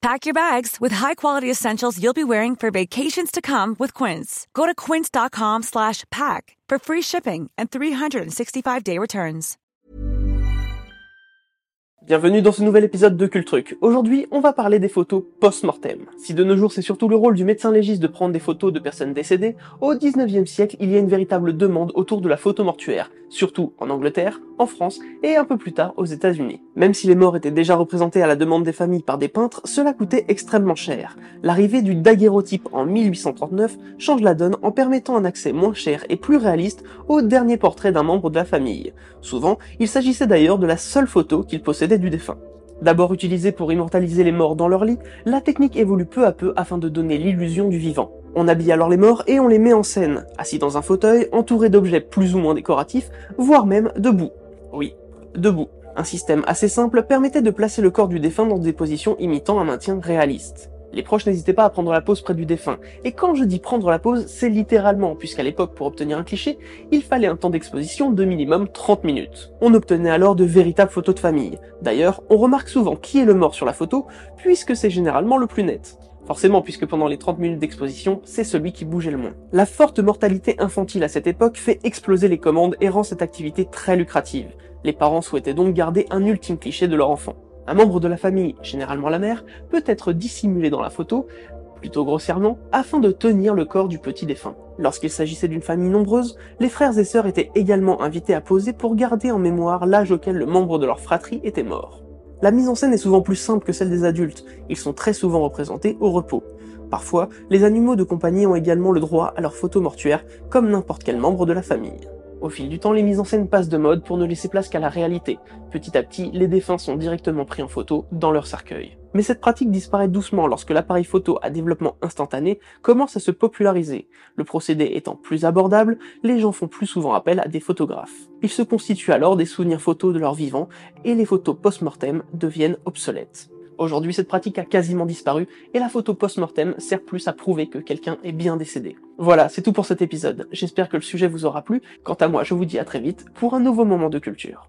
Pack your bags with high-quality essentials you'll be wearing for vacations to come with Quince. Go to quince.com slash pack for free shipping and 365-day returns. Bienvenue dans ce nouvel épisode de Cultruc. Aujourd'hui, on va parler des photos post-mortem. Si de nos jours c'est surtout le rôle du médecin légiste de prendre des photos de personnes décédées, au 19e siècle, il y a une véritable demande autour de la photo mortuaire, surtout en Angleterre, en France et un peu plus tard aux États-Unis. Même si les morts étaient déjà représentés à la demande des familles par des peintres, cela coûtait extrêmement cher. L'arrivée du daguerreotype en 1839 change la donne en permettant un accès moins cher et plus réaliste au dernier portrait d'un membre de la famille. Souvent, il s'agissait d'ailleurs de la seule photo qu'il possédait du défunt. D'abord utilisée pour immortaliser les morts dans leur lit, la technique évolue peu à peu afin de donner l'illusion du vivant. On habille alors les morts et on les met en scène, assis dans un fauteuil, entourés d'objets plus ou moins décoratifs, voire même debout. Oui, debout. Un système assez simple permettait de placer le corps du défunt dans des positions imitant un maintien réaliste. Les proches n'hésitaient pas à prendre la pose près du défunt. Et quand je dis prendre la pose, c'est littéralement, puisqu'à l'époque, pour obtenir un cliché, il fallait un temps d'exposition de minimum 30 minutes. On obtenait alors de véritables photos de famille. D'ailleurs, on remarque souvent qui est le mort sur la photo, puisque c'est généralement le plus net. Forcément, puisque pendant les 30 minutes d'exposition, c'est celui qui bougeait le moins. La forte mortalité infantile à cette époque fait exploser les commandes et rend cette activité très lucrative. Les parents souhaitaient donc garder un ultime cliché de leur enfant. Un membre de la famille, généralement la mère, peut être dissimulé dans la photo, plutôt grossièrement, afin de tenir le corps du petit défunt. Lorsqu'il s'agissait d'une famille nombreuse, les frères et sœurs étaient également invités à poser pour garder en mémoire l'âge auquel le membre de leur fratrie était mort. La mise en scène est souvent plus simple que celle des adultes, ils sont très souvent représentés au repos. Parfois, les animaux de compagnie ont également le droit à leur photo mortuaire, comme n'importe quel membre de la famille. Au fil du temps, les mises en scène passent de mode pour ne laisser place qu'à la réalité. Petit à petit, les défunts sont directement pris en photo dans leur cercueil. Mais cette pratique disparaît doucement lorsque l'appareil photo à développement instantané commence à se populariser. Le procédé étant plus abordable, les gens font plus souvent appel à des photographes. Ils se constituent alors des souvenirs photos de leur vivant et les photos post-mortem deviennent obsolètes. Aujourd'hui, cette pratique a quasiment disparu et la photo post-mortem sert plus à prouver que quelqu'un est bien décédé. Voilà, c'est tout pour cet épisode. J'espère que le sujet vous aura plu. Quant à moi, je vous dis à très vite pour un nouveau moment de culture.